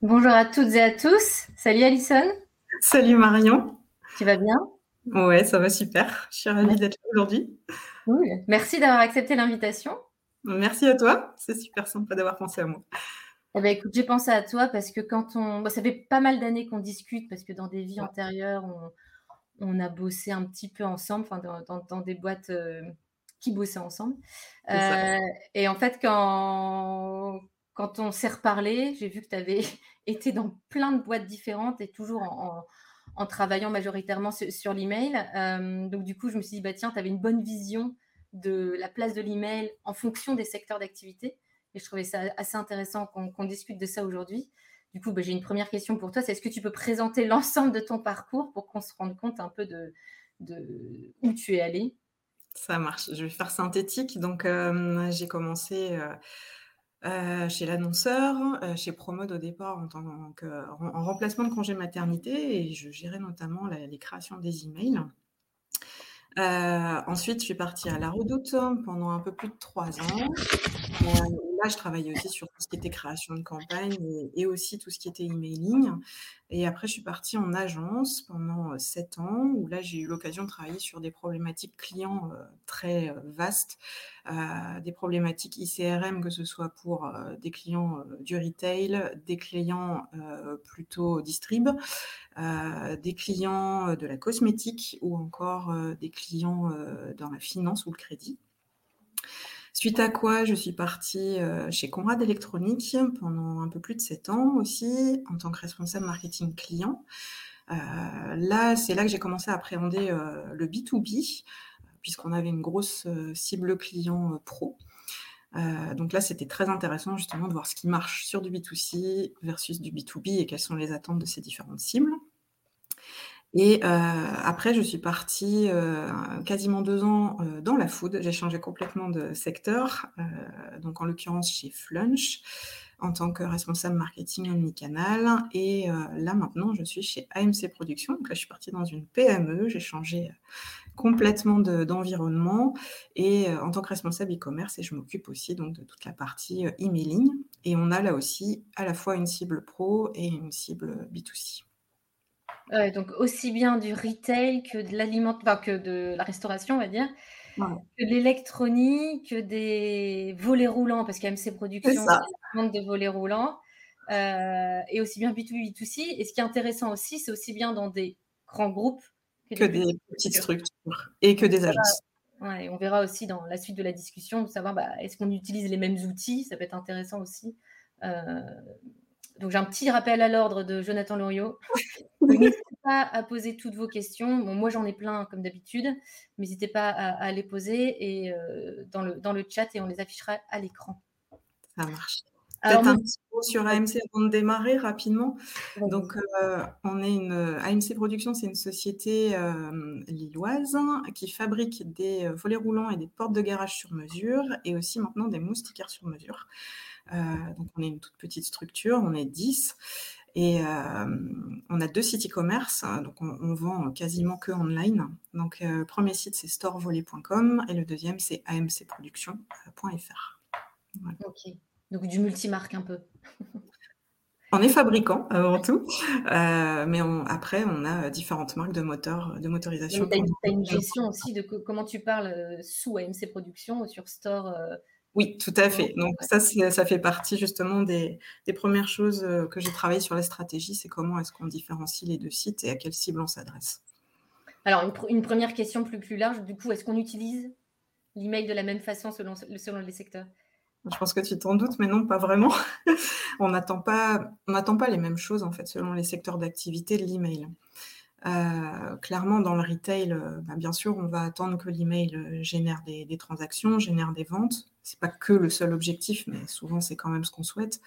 Bonjour à toutes et à tous. Salut Alison. Salut Marion. Tu vas bien? Ouais, ça va super. Je suis ravie d'être là aujourd'hui. Merci d'avoir accepté l'invitation. Merci à toi. C'est super sympa d'avoir pensé à moi. Eh ben, écoute, j'ai pensé à toi parce que quand on. ça fait pas mal d'années qu'on discute parce que dans des vies antérieures, on, a bossé un petit peu ensemble, enfin, dans, des boîtes euh, qui bossaient ensemble. Euh, et en fait, quand, quand on s'est reparlé, j'ai vu que tu avais été dans plein de boîtes différentes et toujours en, travaillant majoritairement sur, l'email. Euh, donc, du coup, je me suis dit, bah, tiens, tu avais une bonne vision de la place de l'email en fonction des secteurs d'activité. Et je trouvais ça assez intéressant qu'on discute de ça aujourd'hui. Du coup, bah, j'ai une première question pour toi. C'est est-ce que tu peux présenter l'ensemble de ton parcours pour qu'on se rende compte un peu de, où tu es allé Ça marche. Je vais faire synthétique. Donc, euh, j'ai commencé. Euh, euh, chez l'annonceur, euh, chez Promode au départ en tant en remplacement de congé maternité et je gérais notamment les créations des emails. Euh, ensuite, je suis partie à La Redoute pendant un peu plus de trois ans là, je travaillais aussi sur tout ce qui était création de campagne et, aussi tout ce qui était emailing. Et après, je suis partie en agence pendant sept ans, où là, j'ai eu l'occasion de travailler sur des problématiques clients très vastes, des problématiques ICRM, que ce soit pour des clients du retail, des clients plutôt distrib, des clients de la cosmétique ou encore des clients dans la finance ou le crédit. Suite à quoi, je suis partie euh, chez Conrad Electronics pendant un peu plus de 7 ans aussi, en tant que responsable marketing client. Euh, là, c'est là que j'ai commencé à appréhender euh, le B2B, puisqu'on avait une grosse cible client pro. donc là, c'était très intéressant justement de voir ce qui marche sur du B2C versus du B2B et quelles sont les attentes de ces différentes cibles. Et euh, après, je suis partie euh, quasiment deux ans euh, dans la food. J'ai changé complètement de secteur, donc en l'occurrence chez Flunch, en tant que responsable marketing omnicanal. Et là, maintenant, je suis chez AMC Productions. Donc là, je suis partie dans une PME. J'ai changé complètement d'environnement et en tant que responsable e-commerce et je m'occupe aussi donc de toute la partie emailing et on a là aussi à la fois une cible pro et une cible B2C donc aussi bien du retail que de l'aliment, que de la restauration, on va dire, que de l'électronique, que des volets roulants, parce qu'AMC Productions vente de volets roulants, euh, et aussi bien B2B, B2C. Et ce qui est intéressant aussi, c'est aussi bien dans des grands groupes que, des, petites structures et que des agences. on verra aussi dans la suite de la discussion de savoir bah, est-ce qu'on utilise les mêmes outils, ça peut être intéressant aussi. Euh, donc j'ai un petit rappel à l'ordre de Jonathan Loriot. N'hésitez pas à poser toutes vos questions. moi j'en ai plein comme d'habitude. N'hésitez pas à, les poser et, euh, dans, le, dans le chat et on les affichera à l'écran. Ça marche. Peut-être un petit mot sur AMC avant de démarrer rapidement. Donc, euh, on est une AMC Productions, c'est une société euh, lilloise qui fabrique des volets roulants et des portes de garage sur mesure et aussi maintenant des moustiquaires sur mesure. Euh, donc, on est une toute petite structure, on est 10. Et euh, on a deux sites e-commerce, hein, donc on, vend quasiment que online. Donc, le euh, premier site, c'est storevolet.com et le deuxième, c'est amcproduction.fr. Ok, donc du multimarque un peu. on est fabricant avant tout, mais après, on a différentes marques de moteurs, de motorisation. Tu as, une gestion aussi de comment tu parles sous AMC Production ou sur Store Oui, tout à fait. Donc ça, ça fait partie justement des, premières choses que j'ai travaillé sur la stratégie, c'est comment est-ce qu'on différencie les deux sites et à quelle cible on s'adresse. Alors, une, première question plus, plus large, du coup, est-ce qu'on utilise l'email de la même façon selon, selon les secteurs? Je pense que tu t'en doutes, mais non, pas vraiment. on n'attend pas, pas les mêmes choses en fait selon les secteurs d'activité de l'email. Euh, clairement, dans le retail, euh, bah, bien sûr, on va attendre que l'email euh, génère des, transactions, génère des ventes. C'est pas que le seul objectif, mais souvent c'est quand même ce qu'on souhaite.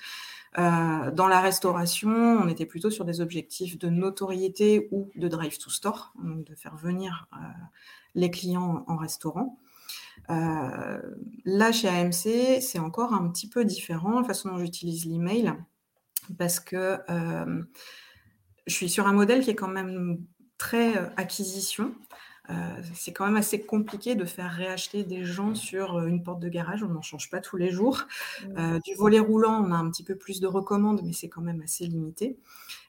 dans la restauration, on était plutôt sur des objectifs de notoriété ou de drive to store, donc de faire venir les clients en restaurant. là, chez AMC, c'est encore un petit peu différent la façon dont j'utilise l'email parce que je suis sur un modèle qui est quand même très euh, acquisition. Euh, c'est quand même assez compliqué de faire réacheter des gens sur euh, une porte de garage. On n'en change pas tous les jours. Mmh. du volet roulant, on a un petit peu plus de recommandes, mais c'est quand même assez limité.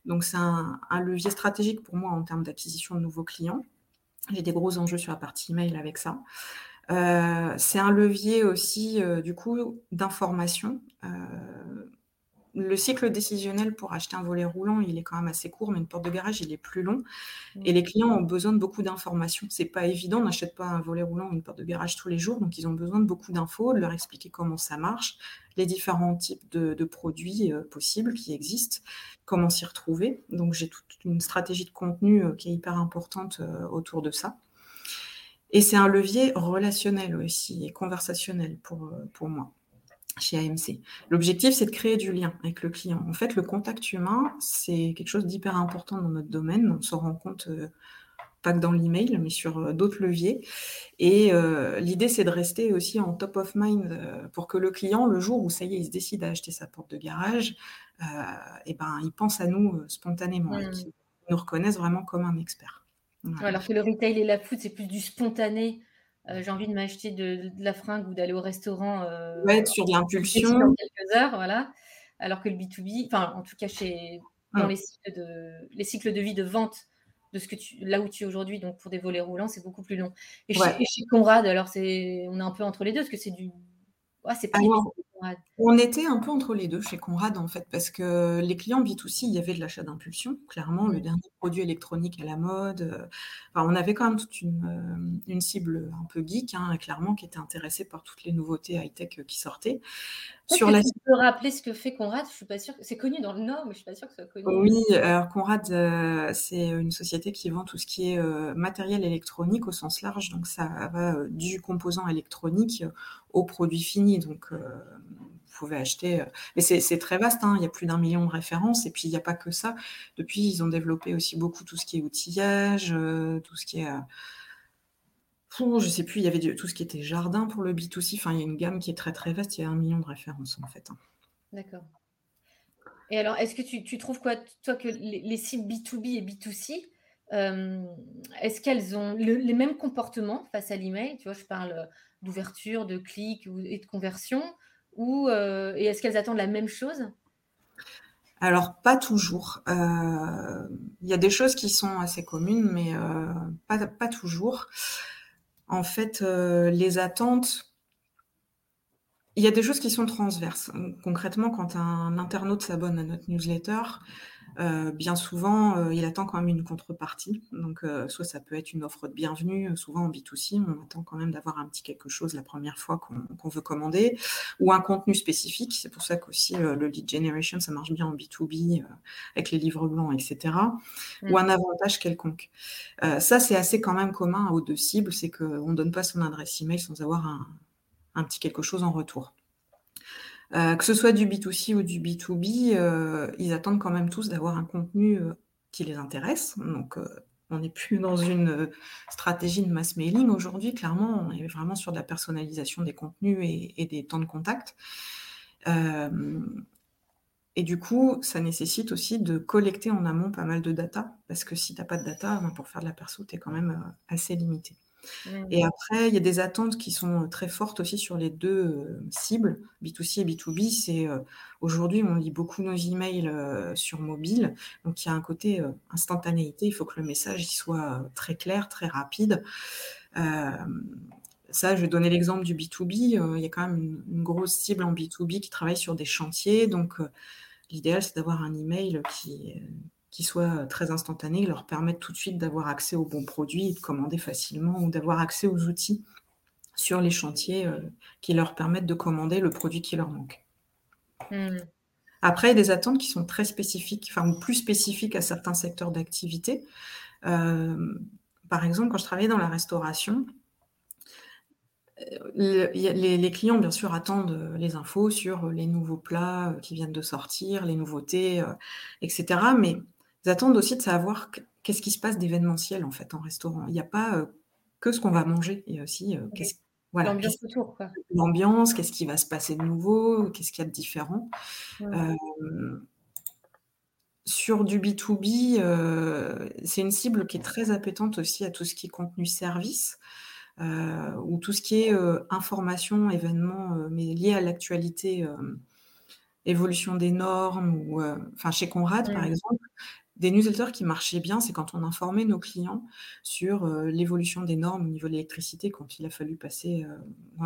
Donc c'est un, levier stratégique pour moi en termes d'acquisition de nouveaux clients. J'ai des gros enjeux sur la partie email avec ça. c'est un levier aussi, du coup, d'information le cycle décisionnel pour acheter un volet roulant, il est quand même assez court, mais une porte de garage, il est plus long. Et les clients ont besoin de beaucoup d'informations. C'est pas évident, on n'achète pas un volet roulant ou une porte de garage tous les jours, donc ils ont besoin de beaucoup d'infos, de leur expliquer comment ça marche, les différents types de, produits euh, possibles qui existent, comment s'y retrouver. Donc j'ai toute une stratégie de contenu euh, qui est hyper importante euh, autour de ça. Et c'est un levier relationnel aussi et conversationnel pour, pour moi chez AMC. L'objectif, c'est de créer du lien avec le client. En fait, le contact humain, c'est quelque chose d'hyper important dans notre domaine. On s'en rend compte euh, pas que dans l'email, mais sur euh, d'autres leviers. Et euh, l'idée, c'est de rester aussi en top of mind pour que le client, le jour où ça y est, il se décide à acheter sa porte de garage, et ben, il pense à nous spontanément et mmh. qu'il nous reconnaisse vraiment comme un expert. Alors que le retail et la food, c'est plus du spontané j'ai envie de m'acheter de, la fringue ou d'aller au restaurant. Euh, ouais, sur l'impulsion. quelques heures, voilà. Alors que le B2B, enfin, en tout cas, chez, dans les, cycles de, les cycles de vie de vente de ce que tu, là où tu es aujourd'hui, donc pour des volets roulants, c'est beaucoup plus long. Et, chez, Conrad, alors c'est, on est un peu entre les deux, parce que c'est du, c'est pas on était un peu entre les deux chez Conrad, en fait, parce que les clients B2C, il y avait de l'achat d'impulsion, clairement, le dernier produit électronique à la mode. Euh, on avait quand même toute une, euh, cible un peu geek, hein, clairement, qui était intéressée par toutes les nouveautés high-tech euh, qui sortaient. Sur la... Tu peux rappeler ce que fait Conrad Je suis pas sûre. C'est connu dans le Nord, mais je suis pas sûre que ce soit connu. Oui, alors Conrad, c'est une société qui vend tout ce qui est matériel électronique au sens large. Donc ça va du composant électronique au produit fini. Donc vous pouvez acheter. Mais c'est très vaste, hein, il y a plus d'un million de références, et puis il n'y a pas que ça. Depuis, ils ont développé aussi beaucoup tout ce qui est outillage, tout ce qui est. Je je sais plus, il y avait tout ce qui était jardin pour le B2C. Enfin, il y a une gamme qui est très très vaste, il y a un million de références en fait. Hein. D'accord. Et alors, est-ce que tu, trouves quoi, toi, que les, sites B2B et B2C, est-ce qu'elles ont les mêmes comportements face à l'email? Tu vois, je parle d'ouverture, de clic et de conversion. Ou, euh, et est-ce qu'elles attendent la même chose? Alors, pas toujours. Euh, il y a des choses qui sont assez communes, mais euh, pas, pas, toujours. En fait, les attentes, il y a des choses qui sont transverses. Concrètement, quand un internaute s'abonne à notre newsletter, euh, bien souvent, euh, il attend quand même une contrepartie. Donc, euh, soit ça peut être une offre de bienvenue, souvent en B2C, on attend quand même d'avoir un petit quelque chose la première fois qu'on veut commander, ou un contenu spécifique. C'est pour ça qu'aussi le lead generation, ça marche bien en B2B, avec les livres blancs, etc. Ou un avantage quelconque. ça, c'est assez quand même commun aux deux cibles, c'est qu'on ne donne pas son adresse email sans avoir un petit quelque chose en retour. Euh, que ce soit du B2C ou du B2B, euh, ils attendent quand même tous d'avoir un contenu euh, qui les intéresse. Donc, on n'est plus dans une stratégie de mass mailing aujourd'hui. Clairement, on est vraiment sur de la personnalisation des contenus et, des temps de contact. et du coup, ça nécessite aussi de collecter en amont pas mal de data, parce que si tu n'as pas de data, ben, pour faire de la perso, tu es quand même assez limité. Et après, il y a des attentes qui sont très fortes aussi sur les deux cibles, B2C et B2B. C'est aujourd'hui, on lit beaucoup nos emails sur mobile, donc il y a un côté instantanéité. Il faut que le message soit très clair, très rapide. ça, je vais donner l'exemple du B2B. Euh, il y a quand même une, grosse cible en B2B qui travaille sur des chantiers. Donc, euh, l'idéal, c'est d'avoir un email qui, qui soit très instantané, leur permettre tout de suite d'avoir accès aux bons produits, de commander facilement ou d'avoir accès aux outils sur les chantiers qui leur permettent de commander le produit qui leur manque. Mmh. Après, il y a des attentes qui sont très spécifiques, enfin, ou plus spécifiques à certains secteurs d'activité. par exemple, quand je travaillais dans la restauration, les, clients, bien sûr, attendent euh, les infos sur les nouveaux plats euh, qui viennent de sortir, les nouveautés, euh, etc. Mais ils attendent aussi de savoir qu'est-ce qui se passe d'événementiel, en fait, en restaurant. Il n'y a pas que ce qu'on va manger. Il y a aussi l'ambiance autour. L'ambiance, qu'est-ce qui va se passer de nouveau, qu'est-ce qu'il y a de différent. sur du B2B, c'est une cible qui est très appétente aussi à tout ce qui est contenu service. Euh, ou tout ce qui est euh, information, événements, euh, mais liés à l'actualité, évolution des normes, ou enfin chez Conrad par exemple, des newsletters qui marchaient bien, c'est quand on informait nos clients sur l'évolution des normes au niveau de l'électricité, quand il a fallu passer,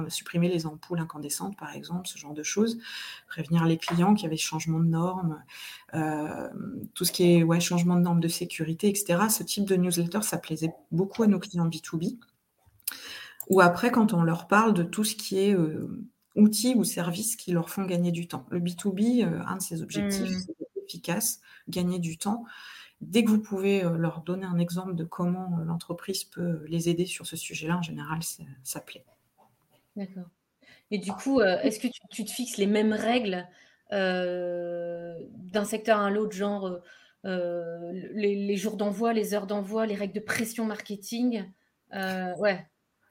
supprimer les ampoules incandescentes, par exemple, ce genre de choses, prévenir les clients qu'il y avait changement de normes, tout ce qui est ouais, changement de normes de sécurité, etc. Ce type de newsletter, ça plaisait beaucoup à nos clients B2B. Ou après, quand on leur parle de tout ce qui est euh, outils ou services qui leur font gagner du temps. Le B2B, euh, un de ses objectifs, mmh. c'est efficace, gagner du temps. Dès que vous pouvez euh, leur donner un exemple de comment l'entreprise peut les aider sur ce sujet-là, en général, ça, plaît. D'accord. Et du coup, est-ce que tu, te fixes les mêmes règles d'un secteur à l'autre, genre les, les, jours d'envoi, les heures d'envoi, les règles de pression marketing Ouais.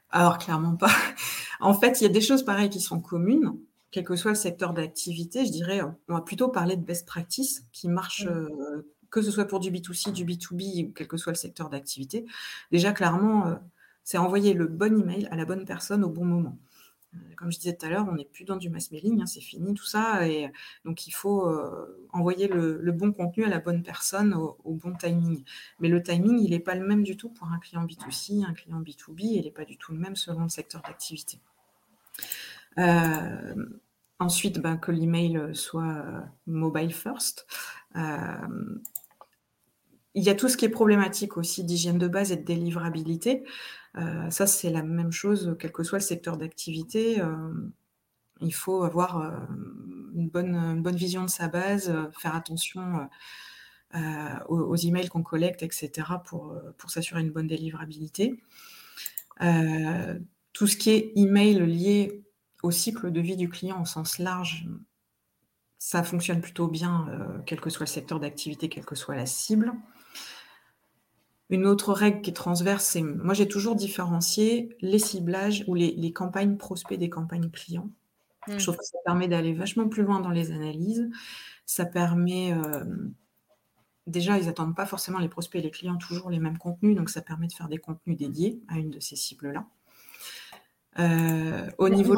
Alors, clairement pas. En fait, il y a des choses pareilles qui sont communes, quel que soit le secteur d'activité. Je dirais, on va plutôt parler de best practice qui marche, euh, que ce soit pour du B2C, du B2B, ou quel que soit le secteur d'activité. Déjà, clairement, euh, c'est envoyer le bon email à la bonne personne au bon moment. Euh, comme je disais tout à l'heure, on n'est plus dans du mass mailing, hein, c'est fini tout ça. Et donc, il faut envoyer le, bon contenu à la bonne personne au, bon timing. Mais le timing, il n'est pas le même du tout pour un client B2C, un client B2B, il n'est pas du tout le même selon le secteur d'activité. Euh, ensuite, ben, que l'email soit mobile first. il y a tout ce qui est problématique aussi d'hygiène de base et de délivrabilité. Euh, ça, c'est la même chose, quel que soit le secteur d'activité. Euh, il faut avoir euh, une, bonne, bonne vision de sa base, faire attention aux, emails qu'on collecte, etc., pour, pour s'assurer une bonne délivrabilité. tout ce qui est email lié au cycle de vie du client au sens large, ça fonctionne plutôt bien, quel que soit le secteur d'activité, quelle que soit la cible. Une autre règle qui est transverse, c'est moi j'ai toujours différencié les ciblages ou les, campagnes prospects des campagnes clients. Je mmh. trouve que ça permet d'aller vachement plus loin dans les analyses. Ça permet euh, déjà, ils n'attendent pas forcément les prospects et les clients toujours les mêmes contenus, donc ça permet de faire des contenus dédiés à une de ces cibles-là. Euh, au niveau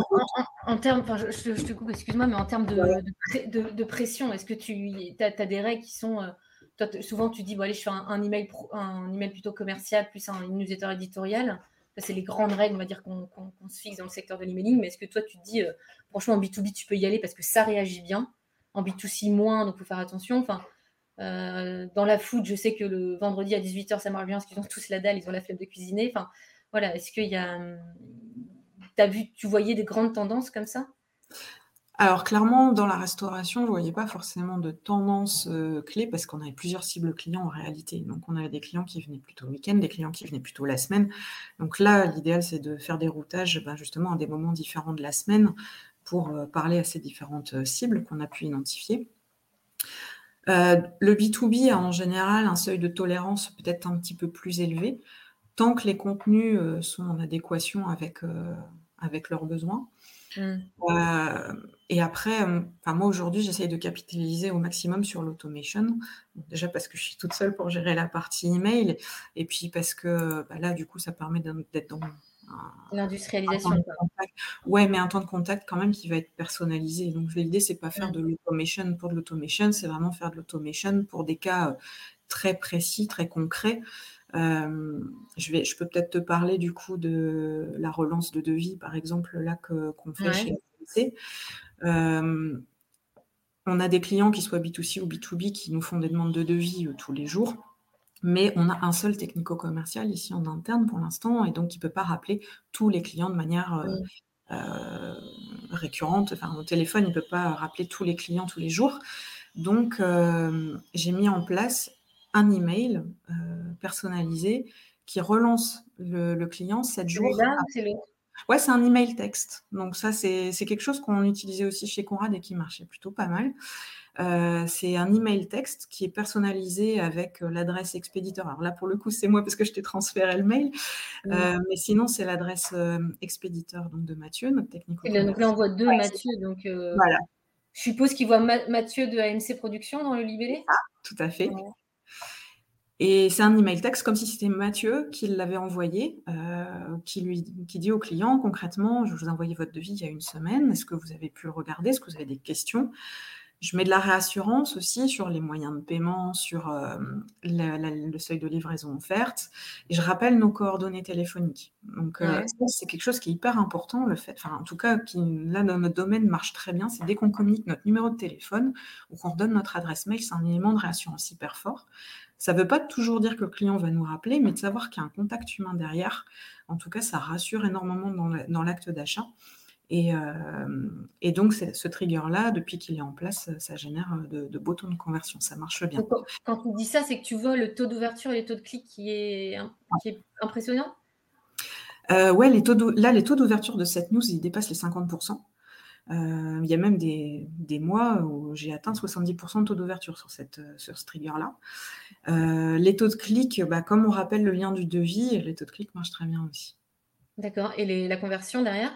en, termes, je, te coupe, excuse-moi, mais en termes de, pression, est-ce que tu as, des règles qui sont euh, souvent, tu dis, bon, allez, je fais un, email, un email plutôt commercial, plus un newsletter éditorial. C'est les grandes règles, on va dire, qu'on se fixe dans le secteur de l'emailing. Mais est-ce que toi, tu te dis, euh, franchement, en B2B, tu peux y aller parce que ça réagit bien? En B2C, moins, donc il faut faire attention. Enfin, dans la food, je sais que le vendredi à 18h, ça marche bien parce qu'ils ont tous la dalle, ils ont la flemme de cuisiner. Enfin, voilà, est-ce qu'il y a. Vu, tu voyais des grandes tendances comme ça? Alors clairement, dans la restauration, je ne voyais pas forcément de tendance euh, clé parce qu'on avait plusieurs cibles clients en réalité. Donc on avait des clients qui venaient plutôt le week-end, des clients qui venaient plutôt la semaine. Donc là, l'idéal, c'est de faire des routages ben, justement à des moments différents de la semaine pour euh, parler à ces différentes euh, cibles qu'on a pu identifier. le B2B a en général un seuil de tolérance peut-être un petit peu plus élevé, tant que les contenus sont en adéquation avec, avec leurs besoins. Mmh. Euh, et après, euh, enfin moi aujourd'hui, j'essaye de capitaliser au maximum sur l'automation. déjà parce que je suis toute seule pour gérer la partie email, et puis parce que bah, là, du coup, ça permet d'être dans l'industrialisation. Ouais, mais un temps de contact quand même qui va être personnalisé. Donc l'idée, c'est pas faire mmh. de l'automation pour de l'automation, c'est vraiment faire de l'automation pour des cas euh, très précis, très concrets. Je, vais, je peux peut-être te parler du coup de la relance de devis, par exemple, là qu'on fait chez chez euh, on a des clients qui soient B2C ou B2B qui nous font des demandes de devis tous les jours. Mais on a un seul technico-commercial ici en interne pour l'instant, et donc il ne peut pas rappeler tous les clients de manière euh, récurrente. Enfin, au téléphone, il ne peut pas rappeler tous les clients tous les jours. Donc, euh, j'ai mis en place un email euh, personnalisé qui relance le, client 7 jours. C'est Ouais, c'est un email texte. Donc ça, c'est quelque chose qu'on utilisait aussi chez Conrad et qui marchait plutôt pas mal. Euh, c'est un email texte qui est personnalisé avec euh, l'adresse expéditeur. Alors là, pour le coup, c'est moi parce que je t'ai transféré le mail. Euh, mais sinon, c'est l'adresse expéditeur donc, de Mathieu, notre technique. Donc là, on voit deux Mathieu. Donc, voilà. Je suppose qu'il voit Mathieu de AMC Productions dans le libellé? Ah, tout à fait. Et c'est un email texte comme si c'était Mathieu qui l'avait envoyé, qui, lui, qui dit au client concrètement, je vous ai envoyé votre devis il y a une semaine, est-ce que vous avez pu le regarder, est-ce que vous avez des questions? Je mets de la réassurance aussi sur les moyens de paiement, sur euh, le seuil de livraison offerte. Et je rappelle nos coordonnées téléphoniques. Donc, euh, c'est quelque chose qui est hyper important. Le fait, enfin, en tout cas, qui, là, dans notre domaine, marche très bien. C'est dès qu'on communique notre numéro de téléphone ou qu'on redonne notre adresse mail, c'est un élément de réassurance hyper fort. Ça ne veut pas toujours dire que le client va nous rappeler, mais de savoir qu'il y a un contact humain derrière, en tout cas, ça rassure énormément dans l'acte d'achat. Et, euh, et, donc, ce trigger-là, depuis qu'il est en place, ça génère de, de, beaux taux de conversion. Ça marche bien. quand tu dis ça, c'est que tu vois le taux d'ouverture et les taux de clic qui est, qui est impressionnant? Euh, Ouais, les taux là, les taux d'ouverture de cette news, ils dépassent les 50%. Euh, il y a même des, des mois où j'ai atteint 70% de taux d'ouverture sur, cette, sur ce trigger-là. Euh, les taux de clic, bah, comme on rappelle le lien du devis, les taux de clic marchent très bien aussi. D'accord. Et les, la conversion derrière?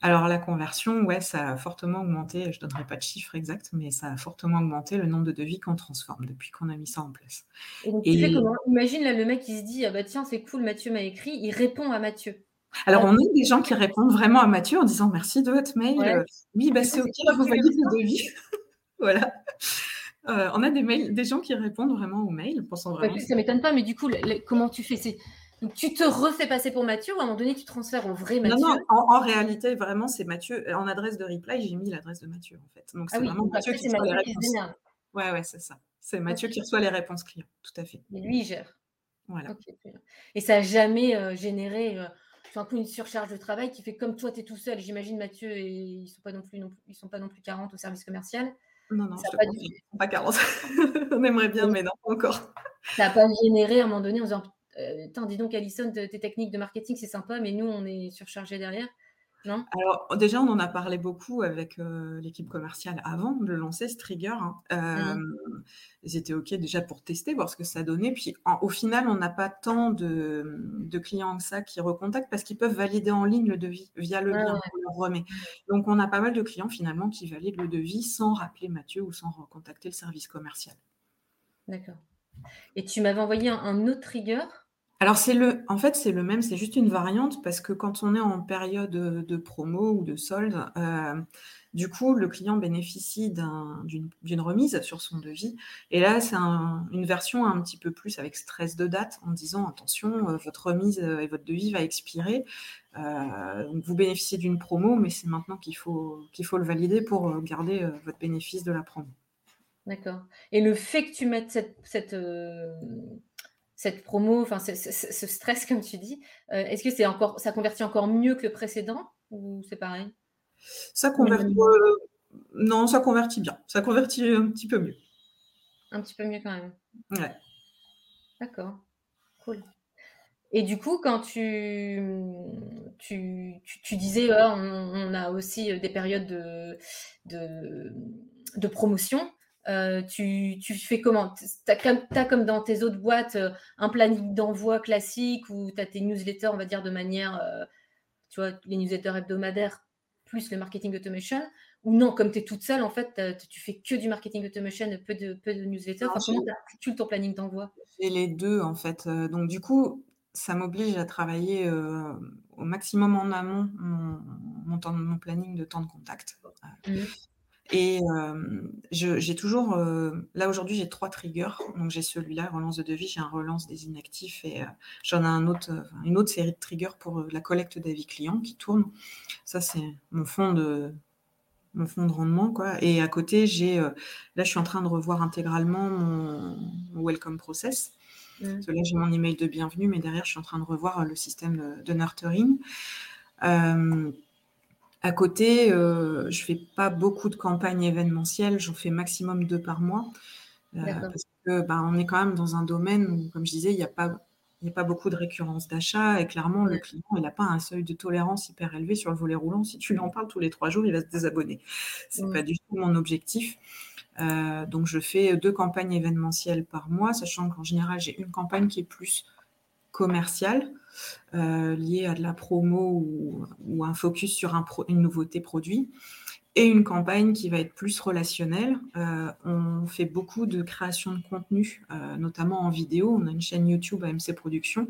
Alors la conversion, ouais, ça a fortement augmenté. Je ne donnerai pas de chiffre exact, mais ça a fortement augmenté le nombre de devis qu'on transforme depuis qu'on a mis ça en place. Et donc, tu fais comment? Imagine là le mec qui se dit ah bah tiens c'est cool, Mathieu m'a écrit, il répond à Mathieu. Alors, on a des gens qui répondent vraiment à Mathieu en disant merci de votre mail. oui, bah, c'est OK, vous voyez le devis. voilà. Euh, on a des, mails, des gens qui répondent vraiment aux mails. Pensant vraiment... ça ne m'étonne pas, mais du coup, comment tu fais? Donc, tu te refais passer pour Mathieu ou à un moment donné, tu transfères au vrai Mathieu Non, non, en, réalité, vraiment, c'est Mathieu. En adresse de reply, j'ai mis l'adresse de Mathieu, en fait. Donc, c'est ah vraiment Mathieu qui reçoit les réponses. Ouais, ouais, c'est ça. C'est Mathieu qui reçoit les réponses clients, tout à fait. Et lui, il gère. Voilà. Et ça n'a jamais euh, généré euh, un peu une surcharge de travail qui fait comme toi, tu es tout seul. J'imagine Mathieu et ils sont, pas non plus, ils sont pas non plus 40 au service commercial. Non, non, ça pas, du... pas 40. On aimerait bien, mais non, encore. Ça n'a pas généré à un moment donné en disant euh, dis donc, Alison, tes techniques de marketing, c'est sympa, mais nous, on est surchargé derrière. Non Alors, déjà, on en a parlé beaucoup avec euh, l'équipe commerciale avant de lancer ce trigger. Hein. Euh, mmh. Ils étaient OK déjà pour tester, voir ce que ça donnait. Puis, au final, on n'a pas tant de, clients que ça qui recontactent parce qu'ils peuvent valider en ligne le devis via le lien qu'on leur remet. Donc, on a pas mal de clients finalement qui valident le devis sans rappeler Mathieu ou sans recontacter le service commercial. D'accord. Et tu m'avais envoyé un autre trigger? Alors c'est le en fait, c'est le même, c'est juste une variante parce que quand on est en période, de promo ou de solde, euh, du coup, le client bénéficie d'une remise sur son devis. Et là, c'est une version un petit peu plus avec stress de date en disant: «Attention, euh, votre remise, euh, et votre devis va expirer, vous bénéficiez d'une promo, mais c'est maintenant qu'il faut le valider pour, garder, votre bénéfice de la promo». D'accord. Et le fait que tu mettes cette promo, enfin ce, stress comme tu dis, euh, est-ce que c'est encore, ça convertit encore mieux que le précédent ou c'est pareil? Ça convertit, euh, non, ça convertit bien. Ça convertit un petit peu mieux. Un petit peu mieux quand même. Ouais. D'accord. Cool. Et du coup, quand tu, tu, tu, disais, oh, on, a aussi des périodes de, de, de promotion, euh, tu, fais comment? Tu as, comme dans tes autres boîtes euh, un planning d'envoi classique ou tu as tes newsletters, on va dire, de manière, euh, tu vois, les newsletters hebdomadaires plus le marketing automation? Ou non, comme tu es toute seule, en fait, tu fais que du marketing automation, peu de, peu de newsletters. Enfin, comment tu ton planning d'envoi? J'ai les deux, en fait. Donc, du coup, ça m'oblige à travailler au maximum en amont mon, mon, planning de temps de contact. Mmh. Et j'ai toujours, là aujourd'hui, j'ai trois triggers. Donc j'ai celui-là, relance de devis, j'ai un relance des inactifs et j'en ai un autre, une autre série de triggers pour la collecte d'avis clients qui tourne. Ça, c'est mon fond de, mon fond de rendement. Quoi. Et à côté, j'ai, là, je suis en train de revoir intégralement mon, welcome process. Mmh. là, j'ai mon email de bienvenue, mais derrière, je suis en train de revoir le système de, de nurturing. À côté, euh, je fais pas beaucoup de campagnes événementielles, j'en fais maximum deux par mois. Euh, parce que bah, on est quand même dans un domaine où, comme je disais, il n'y a pas a pas beaucoup de récurrence d'achat et clairement, le client, il n'a pas un seuil de tolérance hyper élevé sur le volet roulant. Si tu lui en parles tous les trois jours, il va se désabonner. Ce n'est pas du tout mon objectif. Euh, donc, je fais deux campagnes événementielles par mois, sachant qu'en général, j'ai une campagne qui est plus commerciale, euh, lié à de la promo ou, un focus sur un une nouveauté produit, et une campagne qui va être plus relationnelle. Euh, on fait beaucoup de création de contenu, euh, notamment en vidéo. On a une chaîne YouTube AMC Productions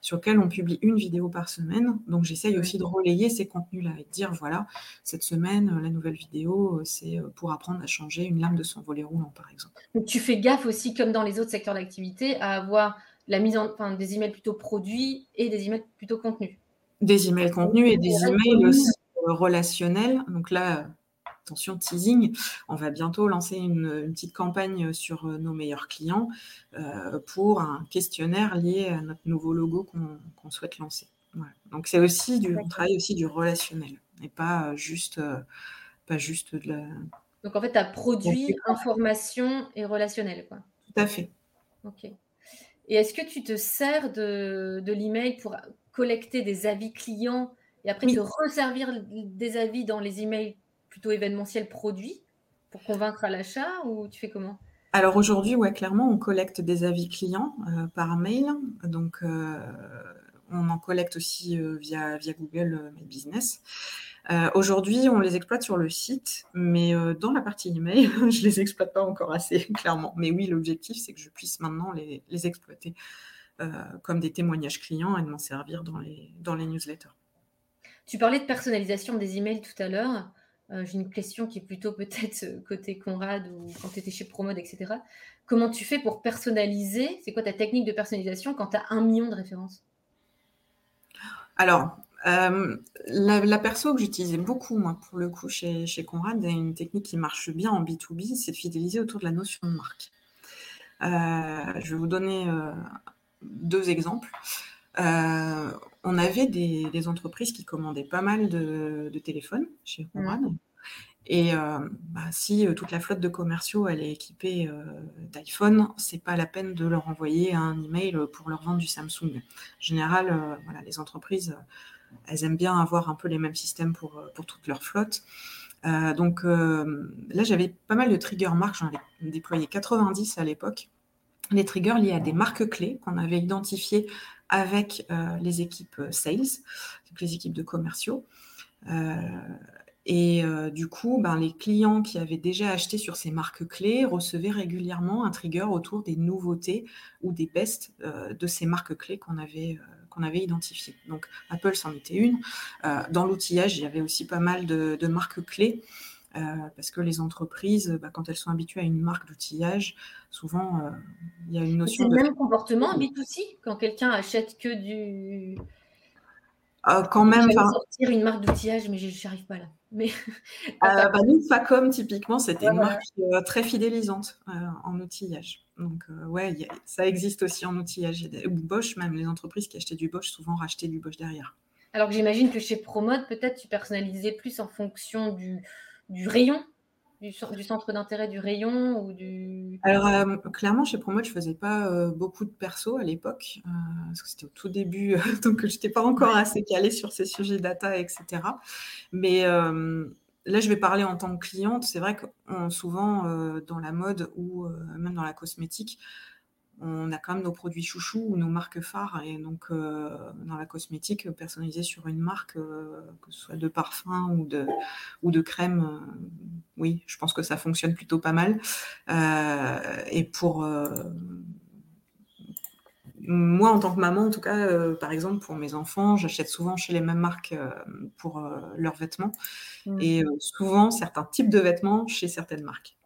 sur laquelle on publie une vidéo par semaine. Donc j'essaye aussi de relayer ces contenus-là et de dire, voilà, cette semaine, la nouvelle vidéo, c'est pour apprendre à changer une lame de son volet roulant, par exemple. Donc tu fais gaffe aussi, comme dans les autres secteurs d'activité, à avoir la mise en, enfin, des emails plutôt produits et des emails plutôt contenus. Des emails contenus et des emails aussi euh, relationnels. Donc là, attention, teasing, on va bientôt lancer une, petite campagne sur euh, nos meilleurs clients euh, pour un questionnaire lié à notre nouveau logo qu'on souhaite lancer. Donc c'est aussi du, on travaille aussi du relationnel et pas juste, pas juste de la. Donc en fait, tu as produit, information et relationnel, quoi. Tout à fait. Ok. Et est-ce que tu te sers de, de l'email pour collecter des avis clients et après te resservir des avis dans les emails plutôt événementiels produits pour convaincre à l'achat ou tu fais comment? Alors aujourd'hui, ouais, clairement, on collecte des avis clients euh, par mail. Donc, euh, on en collecte aussi euh, via, Google My Business. Euh, aujourd'hui, on les exploite sur le site, mais euh, dans la partie email, je les exploite pas encore assez clairement. Mais oui, l'objectif, c'est que je puisse maintenant les, exploiter euh, comme des témoignages clients et de m'en servir dans les, dans les newsletters. Tu parlais de personnalisation des emails tout à l'heure. J'ai une question qui est plutôt peut-être côté Conrad ou quand tu étais chez Promode, etc. Comment tu fais pour personnaliser? C'est quoi ta technique de personnalisation quand tu as un million de références? Alors, euh, la, perso que j'utilisais beaucoup, moi, pour le coup, chez, chez Conrad, une technique qui marche bien en B2B, c'est de fidéliser autour de la notion de marque. Euh, je vais vous donner euh, deux exemples. on avait des, entreprises qui commandaient pas mal de, téléphones chez Conrad. Et bah, si toute la flotte de commerciaux elle est équipée d'iPhone, c'est pas la peine de leur envoyer un email pour leur vendre du Samsung. En général, les entreprises elles aiment bien avoir un peu les mêmes systèmes pour, euh, pour toute leur flotte. Euh, donc euh, là, j'avais pas mal de triggers marques, j'en avais déployé 90 à l'époque. Les triggers liés à des marques clés qu'on avait identifiées avec les équipes sales, les équipes de commerciaux. Et du coup, ben, les clients qui avaient déjà acheté sur ces marques clés recevaient régulièrement un trigger autour des nouveautés ou des bests de ces marques clés qu'on avait, qu'on avait identifiées. Donc Apple, c'en était une. dans l'outillage, il y avait aussi pas mal de, marques clés. parce que les entreprises, bah, quand elles sont habituées à une marque d'outillage, souvent il y a une notion. C'est le même comportement en B2C quand quelqu'un achète que du, euh, quand même. sortir une marque d'outillage, mais je n'y arrive pas là. Mais... euh, bah, nous, Facom, typiquement, c'était une marque euh, très fidélisante en outillage. Donc, ouais, ça existe aussi en outillage. Ou Bosch, même les entreprises qui achetaient du Bosch, souvent rachetaient du Bosch derrière. Alors que j'imagine que chez Promode, peut-être tu personnalisais plus en fonction du, du rayon du, centre d'intérêt du rayon ou du... Alors, euh, clairement, chez Promode, je ne faisais pas euh, beaucoup de perso à l'époque, euh, parce que c'était au tout début, donc je n'étais pas encore assez calée sur ces sujets data, etc. Mais là, je vais parler en tant que cliente. C'est vrai que souvent, dans la mode ou même dans la cosmétique, on a quand même nos produits chouchous ou nos marques phares. Et donc, euh, dans la cosmétique, personnalisée sur une marque, euh, que ce soit de parfum ou de, ou de crème, euh, oui, je pense que ça fonctionne plutôt pas mal. et pour moi, en tant que maman, en tout cas, par exemple, pour mes enfants, j'achète souvent chez les mêmes marques pour leurs vêtements Mmh. et souvent certains types de vêtements chez certaines marques.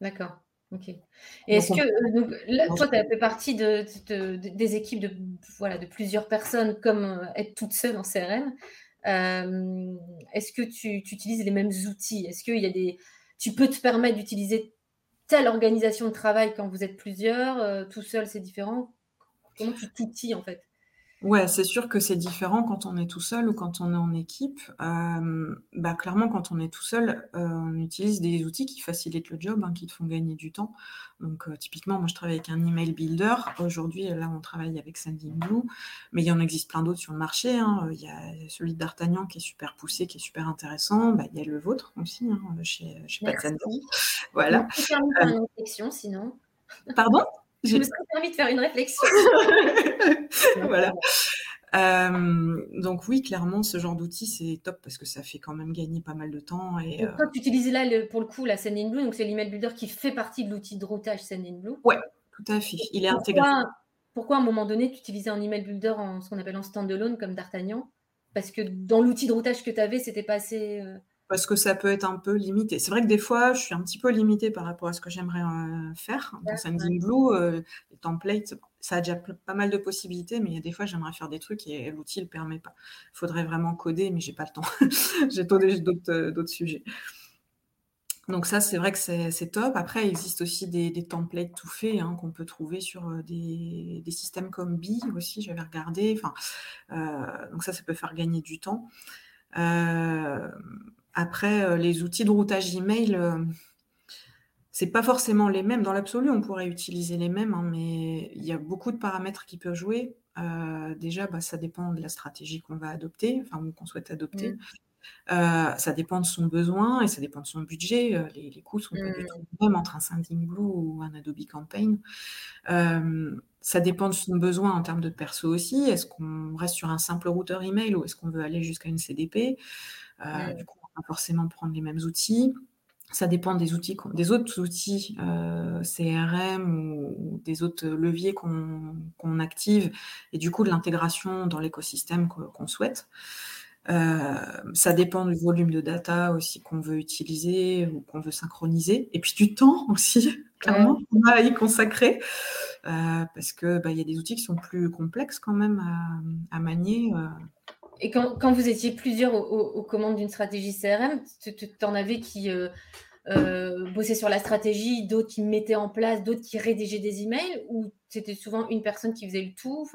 D'accord, OK. Et est-ce que, heu, donc là, on toi, tu as fait partie de de de des équipes de voilà, de plusieurs personnes comme, heu, être toute seule en CRM. Hem, est-ce que tu tu utilises les mêmes outils? Est-ce qu'il y a des tu peux te permettre d'utiliser telle organisation de travail quand vous êtes plusieurs, tout seul, c'est différent? Comment tu t'outilles, en fait? Ouais, c'est sûr que c'est différent quand on est tout seul ou quand on est en équipe. Hem, bah, clairement, quand on est tout seul, heu, on utilise des outils qui facilitent le job, hein, qui te font gagner du temps. Donc, heu, typiquement, moi, je travaille avec un email builder. Aujourd'hui, là, on travaille avec Sendinblue, mais il y en existe plein d'autres sur le marché, hein. il y a celui d'Artagnan qui est super poussé, qui est super intéressant. Bah, il y a le vôtre aussi, hein, chez chez Merci. Voilà. me serais permis de faire une réflexion sinon. Pardon? Je me serais permis de faire une réflexion. Voilà. Hem, donc oui, clairement, ce genre d'outil, c'est top parce que ça fait quand même gagner pas mal de temps et Donc toi, tu utilises là, le pour le coup, la Sendinblue, donc c'est l'email builder qui fait partie de l'outil de routage Sendinblue. Ouais, tout à fait. Il est intégré. Pourquoi à un moment donné, tu utilisais un email builder en ce qu'on appelle en stand-alone comme D'Artagnan? Parce que dans l'outil de routage que tu avais, c'était pas assez, heu Parce que ça peut être un peu limité. C'est vrai que des fois, je suis un petit peu limitée par rapport à ce que j'aimerais, heu, faire. Dans ouais. Sendinblue, heu, les templates, ça a déjà pas mal de possibilités, mais il y a des fois, j'aimerais faire des trucs et l'outil le permet pas. Il faudrait vraiment coder, mais j'ai pas le temps. J'ai j'ai d'autres, sujets. Donc ça, c'est vrai que c'est top. Après, il existe aussi des des templates tout faits, hein, qu'on peut trouver sur, des des systèmes comme Bee aussi, j'avais regardé. Enfin, donc ça, ça peut faire gagner du temps. Hem, après, heu, les outils de routage email, heu, c'est pas forcément les mêmes. Dans l'absolu, on pourrait utiliser les mêmes, hein, mais il y a beaucoup de paramètres qui peuvent jouer. Heu, déjà, bah, ça dépend de la stratégie qu'on va adopter, enfin, ou qu'on souhaite adopter. Mmh. Heu, ça dépend de son besoin et ça dépend de son budget, les les coûts sont pas du Mmh. tout les mêmes entre un Sendinblue ou un Adobe Campaign. Ça dépend de son besoin en termes de perso aussi. Est-ce qu'on reste sur un simple routeur email ou est-ce qu'on veut aller jusqu'à une CDP? Mmh. du coup, va pas forcément prendre les mêmes outils. Ça dépend des outils des autres outils, heu, CRM ou des autres leviers qu'on qu'on active et du coup de l'intégration dans l'écosystème qu'on souhaite. Heu, ça dépend du volume de data aussi qu'on veut utiliser ou qu'on veut synchroniser et puis du temps aussi, clairement, qu'on a à y consacrer, heu, parce que, bah, il y a des outils qui sont plus complexes quand même à, à manier, Et quand vous étiez plusieurs aux commandes d'une stratégie CRM, tu en avais qui, heu heu, bossaient sur la stratégie, d'autres qui mettaient en place, d'autres qui rédigeaient des emails ou c'était souvent une personne qui faisait le tout?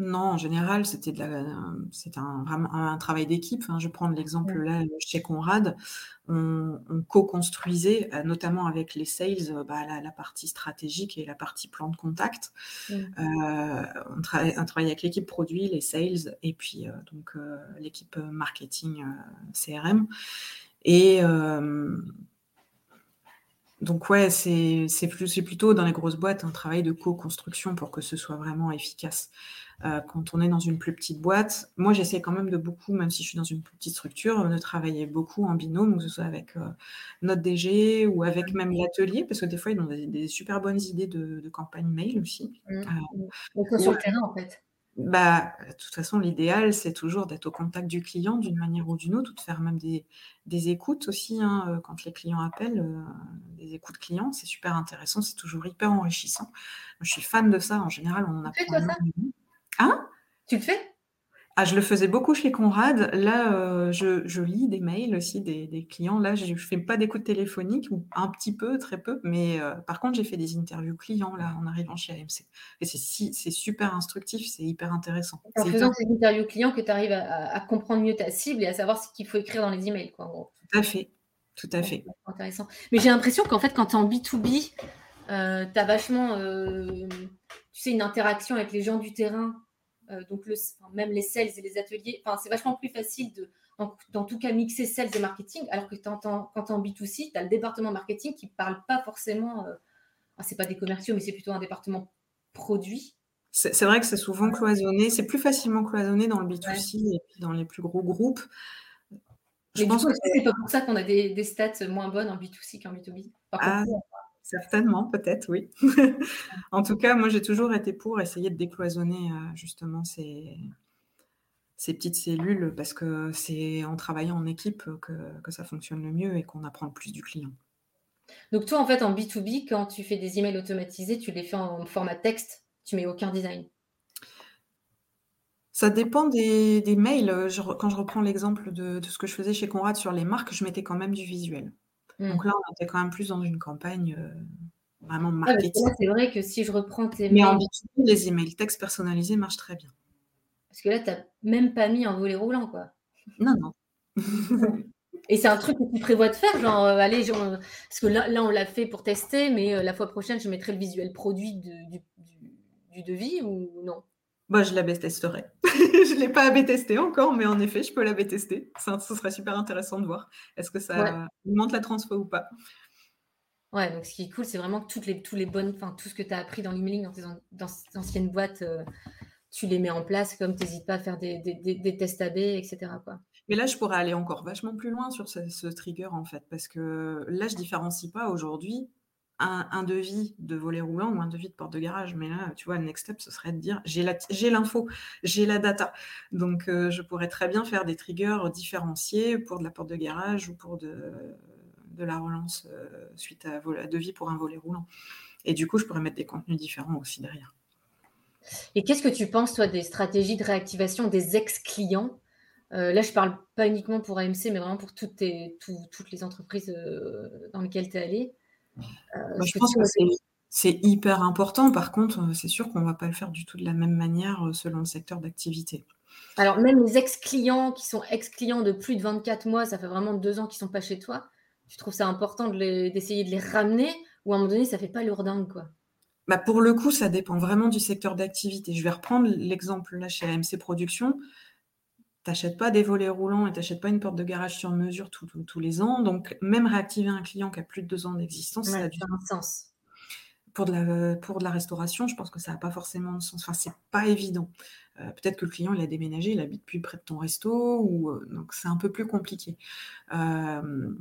Non, en général, c'était de la c'était un travail d'équipe. Enfin, je vais prendre l'exemple là, chez Conrad, on on co-construisait, heu, notamment avec les sales, heu, bah, la la partie stratégique et la partie plan de contact. On travaillait avec l'équipe produit, les sales et puis, donc, l'équipe, marketing, CRM et donc ouais, c'est c'est plus c'est plutôt dans les grosses boîtes un travail de co-construction pour que ce soit vraiment efficace. Heu, quand on est dans une plus petite boîte, moi j'essaie quand même de beaucoup, même si je suis dans une plus petite structure, de travailler beaucoup en binôme, que ce soit avec, heu, notre DG ou avec même l'atelier, parce que des fois ils ont des des super bonnes idées de de campagne mail aussi. Mmh. Mmh. Toi sur le terrain, en fait? Bah, de toute façon, l'idéal, c'est toujours d'être au contact du client d'une manière ou d'une autre ou de faire même des des écoutes aussi, hein, quand les clients appellent, des écoutes clients, c'est super intéressant, c'est toujours hyper enrichissant. Je suis fan de ça, en général, on en apprend. Hein? Tu le fais? Ah, je le faisais beaucoup chez Conrad. Là, heu, je je lis des mails aussi des des clients. Là, je fais pas d'écoute téléphonique ou un petit peu, très peu, mais heu, par contre, j'ai fait des interviews clients là, en arrivant chez AMC et c'est si c'est super instructif, c'est hyper intéressant. C'est en faisant ces interviews clients que tu arrives à comprendre mieux ta cible et à savoir ce qu'il faut écrire dans les emails, quoi, en gros. Tout à fait, tout à fait. intéressant. Mais j'ai l'impression qu'en fait, quand tu es en B2B, heu, tu as vachement, hem, tu sais, une interaction avec les gens du terrain, heu, donc le enfin, même les sales et les ateliers. Enfin, c'est vachement plus facile de dans tout cas mixer sales et marketing, alors que quand tu es en B2C, tu as le département marketing qui parle pas forcément, heu, ah, c'est pas des commerciaux, mais c'est plutôt un département produit. C'est c'est vrai que c'est souvent cloisonné, c'est plus facilement cloisonné dans le Ouais. B2C et puis dans les plus gros groupes. Je Mais pense coup, que c'est pas pour ça qu'on a des des stats moins bonnes en B2C qu'en B2B? Enfin, Ah? Certainement, peut-être, oui. en tout cas, moi, j'ai toujours été pour essayer de décloisonner justement ces, ces petites cellules parce que c'est en travaillant en équipe que, que ça fonctionne le mieux et qu'on apprend le plus du client. Donc toi, en fait, en B2B, quand tu fais des emails automatisés, tu les fais en format texte, tu mets aucun design? Ça dépend des, mails. quand je reprends l'exemple de, ce que je faisais chez Conrad sur les marques, je mettais quand même du visuel. Hmm. Donc là, on était quand même plus dans une campagne euh, vraiment marketing. c'est vrai que si je reprends tes mails. Mais en B2B, les emails texte personnalisés marchent très bien. Parce que là, tu n'as même pas mis un volet roulant, quoi. Non, non. Et c'est un truc que tu prévois de faire, genre, euh, allez, parce que là, là on l'a fait pour tester, mais euh, la fois prochaine, je mettrai le visuel produit du, devis ou non? Bah, je l'avais testerai. je ne l'ai pas AB testé encore, mais en effet, je peux l'AB tester. Ça, ce serait super intéressant de voir. Est-ce que ça augmente la transfo ou pas? Ouais, donc ce qui est cool, c'est vraiment que toutes les, tous les bonnes, enfin, tout ce que tu as appris dans l'emailing dans tes, dans anciennes boîtes, euh, tu les mets en place, comme tu n'hésites pas à faire des, des, tests AB, etc. Quoi. Mais là, je pourrais aller encore vachement plus loin sur ce, trigger, en fait, parce que là, je différencie pas aujourd'hui un, devis de volet roulant ou un devis de porte de garage. Mais là, tu vois, le next step, ce serait de dire j'ai l'info, j'ai la data. Donc, euh, je pourrais très bien faire des triggers différenciés pour de la porte de garage ou pour de, la relance euh, suite à, devis pour un volet roulant. Et du coup, je pourrais mettre des contenus différents aussi derrière. Et qu'est-ce que tu penses, toi, des stratégies de réactivation des ex-clients? Euh, Là, je parle pas uniquement pour AMC, mais vraiment pour toutes, toutes les entreprises dans lesquelles tu es allé. Euh, je pense que c'est hyper important. Par contre, c'est sûr qu'on ne va pas le faire du tout de la même manière selon le secteur d'activité. Alors, même les ex-clients qui sont ex-clients de plus de 24 mois, ça fait vraiment deux ans qu'ils ne sont pas chez toi. Tu trouves ça important d'essayer de, les ramener ou à un moment donné, ça ne fait pas lourdingue, quoi? Bah, pour le coup, ça dépend vraiment du secteur d'activité. Je vais reprendre l'exemple là chez AMC Productions. Tu n'achètes pas des volets roulants et tu n'achètes pas une porte de garage sur mesure tous les ans. Donc, même réactiver un client qui a plus de deux ans d'existence, ça a du sens. Pour de, la, pour de la restauration, je pense que ça n'a pas forcément de sens. Enfin, c'est pas évident. Euh, peut-être que le client, il a déménagé, il habite plus près de ton resto, ou, euh, donc c'est un peu plus compliqué. Euh,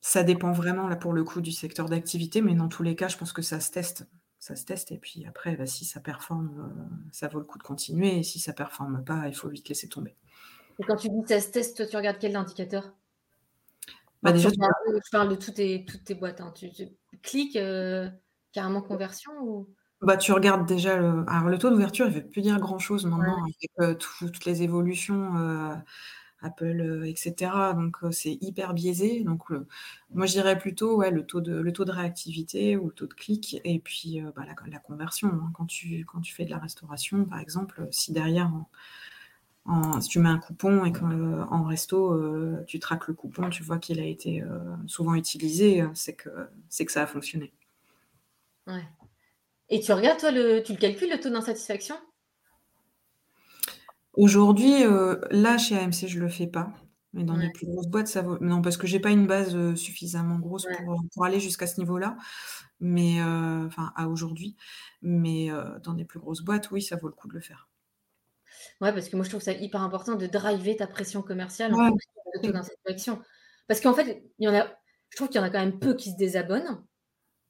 ça dépend vraiment, là, pour le coup, du secteur d'activité, mais dans tous les cas, je pense que ça se teste. Ça se teste, et puis après, bah, si ça performe, euh, ça vaut le coup de continuer, et si ça performe pas, il faut vite laisser tomber. Et quand tu dis ça se teste, tu regardes quel indicateur? Bah, déjà, Je parle de toutes tes, toutes tes boîtes. Hein. Tu, cliques euh, carrément conversion ou... Bah, tu regardes déjà le, Alors, le taux d'ouverture, il ne veut plus dire grand-chose maintenant, avec euh, toutes les évolutions Apple, euh, etc. Donc euh, c'est hyper biaisé. Donc moi je dirais plutôt le, taux de, le taux de réactivité ou le taux de clic et puis euh, bah, la, conversion. Hein. Quand, tu, quand tu fais de la restauration, par exemple, si derrière en, si tu mets un coupon et qu'en resto, tu traques le coupon, tu vois qu'il a été souvent utilisé, c'est que, c'est que ça a fonctionné. Ouais. Et tu regardes, toi, le, tu le calcules, le taux d'insatisfaction? Aujourd'hui, euh, là, chez AMC, je le fais pas, mais dans les plus grosses boîtes, ça vaut non, parce que j'ai pas une base, euh, suffisamment grosse pour, pour aller jusqu'à ce niveau-là, mais euh, enfin, à aujourd'hui. Mais dans des plus grosses boîtes, oui, ça vaut le coup de le faire. Ouais, parce que moi, je trouve ça hyper important de driver ta pression commerciale en fonction de ton. Parce qu'en fait, il y en a je trouve qu'il y en a quand même peu qui se désabonnent.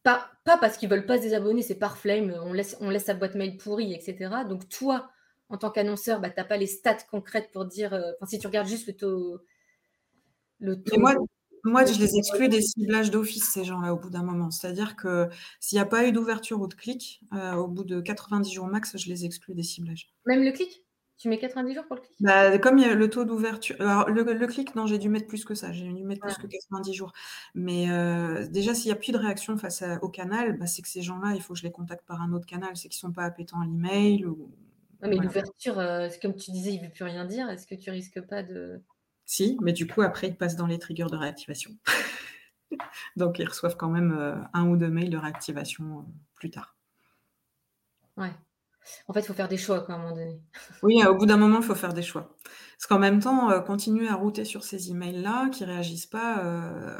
Pas pas parce qu'ils veulent pas se désabonner, c'est par flemme, on laisse on laisse sa boîte mail pourrie etc. Donc toi, en tant qu'annonceur, bah, tu n'as pas les stats concrètes pour dire. Euh, si tu regardes juste le taux. Le moi, moi, je les exclus des ciblages d'office, ces gens-là, au bout d'un moment. C'est-à-dire que s'il n'y a pas eu d'ouverture ou de clic, euh, au bout de 90 jours max, je les exclus des ciblages. Même le clic? Tu mets 90 jours pour le clic? Bah, Comme il y a le taux d'ouverture. Alors, le, clic, non, j'ai dû mettre plus que ça. J'ai dû mettre plus que 90 jours. Mais euh, déjà, s'il n'y a plus de réaction face au canal, bah, c'est que ces gens-là, il faut que je les contacte par un autre canal. C'est qu'ils ne sont pas appétents à l'email ou, mais l'ouverture, euh, comme tu disais, il ne veut plus rien dire. Est-ce que tu risques pas de. Si, mais du coup, après, ils passent dans les triggers de réactivation. Donc, ils reçoivent quand même euh, un ou deux mails de réactivation euh, plus tard. Ouais. En fait, il faut faire des choix, quoi, à un moment donné. oui, au bout d'un moment, il faut faire des choix. Parce qu'en même temps, continuer à router sur ces emails-là qui ne réagissent pas,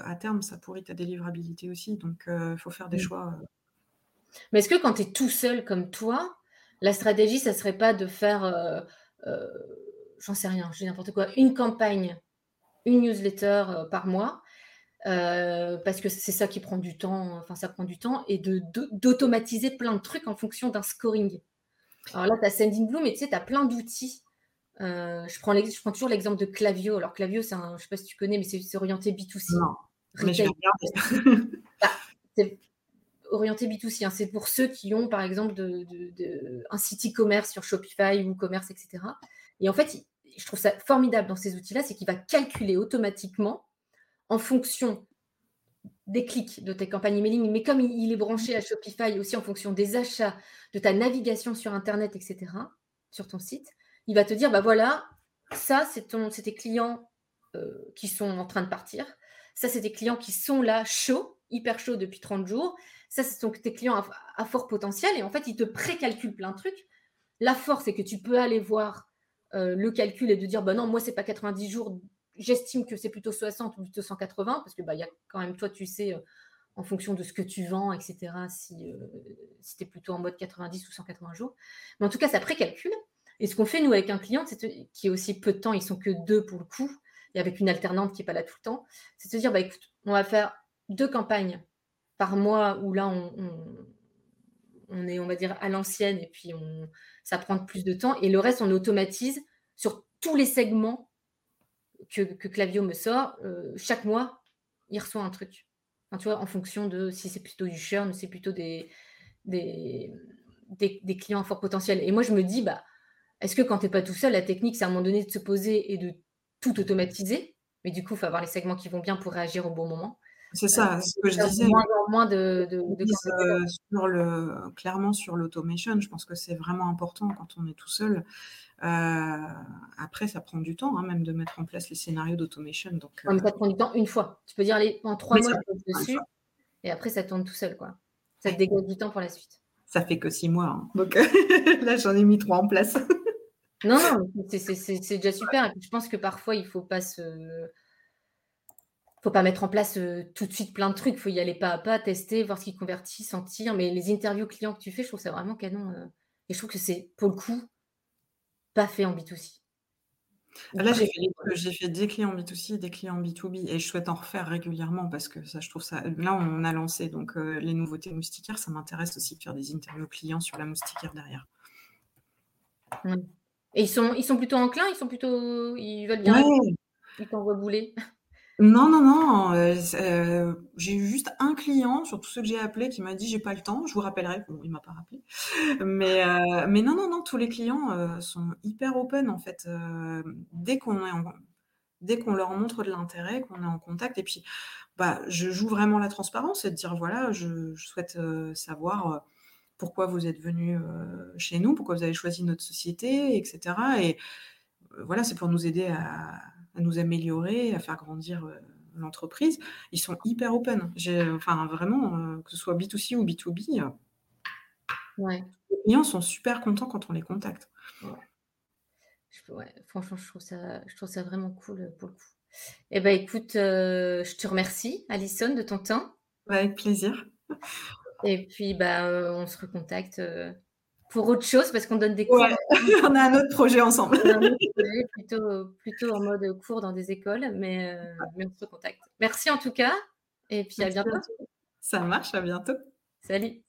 à terme, ça pourrit ta délivrabilité aussi. Donc, il faut faire des choix. Mais est-ce que quand tu es tout seul comme toi, la stratégie, ça serait pas de faire, euh, euh, j'en sais rien, je dis n'importe quoi, une campagne, une newsletter euh, par mois, parce que c'est ça qui prend du temps, enfin ça prend du temps, et d'automatiser plein de trucs en fonction d'un scoring. Alors là, tu as Sendinblue, mais tu sais, tu as plein d'outils. je, prends je prends toujours l'exemple de Clavio. Alors Clavio, c'est je ne sais pas si tu connais, mais c'est orienté B2C. Non, mais je vais bah, c'est orienté B2C. Hein. C'est pour ceux qui ont, par exemple, un site e-commerce sur Shopify ou commerce, etc. Et en fait, je trouve ça formidable dans ces outils-là, c'est qu'il va calculer automatiquement en fonction des clics de tes campagnes emailing, mais comme il est branché à Shopify aussi en fonction des achats, de ta navigation sur Internet, etc., sur ton site, il va te dire, bah voilà, ça, c'est tes clients euh, qui sont en train de partir. Ça, c'est tes clients qui sont là, chauds, hyper chauds depuis 30 jours. Ça, ce sont tes clients à, fort potentiel. Et en fait, il te précalcule plein de trucs. La force, c'est que tu peux aller voir euh, le calcul et de dire, bah non, moi, c'est pas 90 jours j'estime que c'est plutôt 60 ou plutôt 180, parce que bah, y a quand même, toi, tu sais, euh, en fonction de ce que tu vends, etc., si, euh, tu es plutôt en mode 90 ou 180 jours. Mais en tout cas, ça précalcule. Et ce qu'on fait, nous, avec un client, qui est aussi peu de temps, ils sont que deux pour le coup, et avec une alternante qui n'est pas là tout le temps, c'est de se dire, bah, écoute, on va faire deux campagnes par mois où là, on, est, on va dire, à l'ancienne, et puis ça prend plus de temps, et le reste, on automatise sur tous les segments que, Clavio me sort, euh, chaque mois, il reçoit un truc. tu vois, en fonction de si c'est plutôt du churn, c'est plutôt des, clients à fort potentiel. Et moi, je me dis, bah, est-ce que quand tu n'es pas tout seul, la technique, c'est à un moment donné de se poser et de tout automatiser? Mais du coup, il faut avoir les segments qui vont bien pour réagir au bon moment. C'est ça, ce que je disais. Moins moins de, de, euh, sur le, clairement sur l'automation, je pense que c'est vraiment important quand on est tout seul. Euh, après, ça prend du temps, hein, même de mettre en place les scénarios d'automation. Donc, ça euh, prend du temps une fois. Tu peux dire allez, en trois mois, dessus, et après, ça tourne tout seul. Quoi. Ça te dégage du temps pour la suite. Ça fait que six mois. Hein. Donc là, j'en ai mis trois en place. non, non, c'est déjà super. je pense que parfois, il ne faut pas se faut pas mettre en place euh, tout de suite plein de trucs. Il faut y aller pas à pas, tester, voir ce qui convertit, sentir. Mais les interviews clients que tu fais, je trouve ça vraiment canon. et je trouve que c'est, pour le coup, pas fait en B2C. Là, j'ai fait, des clients B2C et des clients B2B et je souhaite en refaire régulièrement parce que ça, je trouve ça. Là, on a lancé donc euh, les nouveautés moustiquaires. Ça m'intéresse aussi de faire des interviews clients sur la moustiquaire derrière. Et ils sont, ils sont plutôt enclins, ils sont plutôt. Ils veulent bien. Ils t'envoient bouler. Non, non, non, euh, euh, j'ai eu juste un client sur tous ceux que j'ai appelés qui m'a dit: «J'ai pas le temps, je vous rappellerai». Bon, il m'a pas rappelé, mais euh, mais non, non, non, tous les clients, sont hyper open en fait, dès qu'on est dès qu'on leur montre de l'intérêt, qu'on est en contact et puis, bah, je joue vraiment la transparence et de dire: «Voilà, je souhaite, savoir, pourquoi vous êtes venu chez nous, pourquoi vous avez choisi notre société» etc. et voilà, c'est pour nous aider à à nous améliorer, à faire grandir euh, l'entreprise, ils sont hyper open. Enfin, vraiment, euh, que ce soit B2C ou B2B, euh, ouais. les clients sont super contents quand on les contacte. Ouais. franchement, je trouve, ça, je trouve ça vraiment cool pour le coup. Eh ben, écoute, je te remercie, Alison, de ton temps. avec plaisir. Et puis, bah, on se recontacte pour autre chose parce qu'on donne des cours. on a un autre projet ensemble. plutôt, plutôt en mode cours dans des écoles, mais, euh, mais on se contacte. Merci en tout cas, et puis à bientôt. Ça marche, à bientôt. Salut.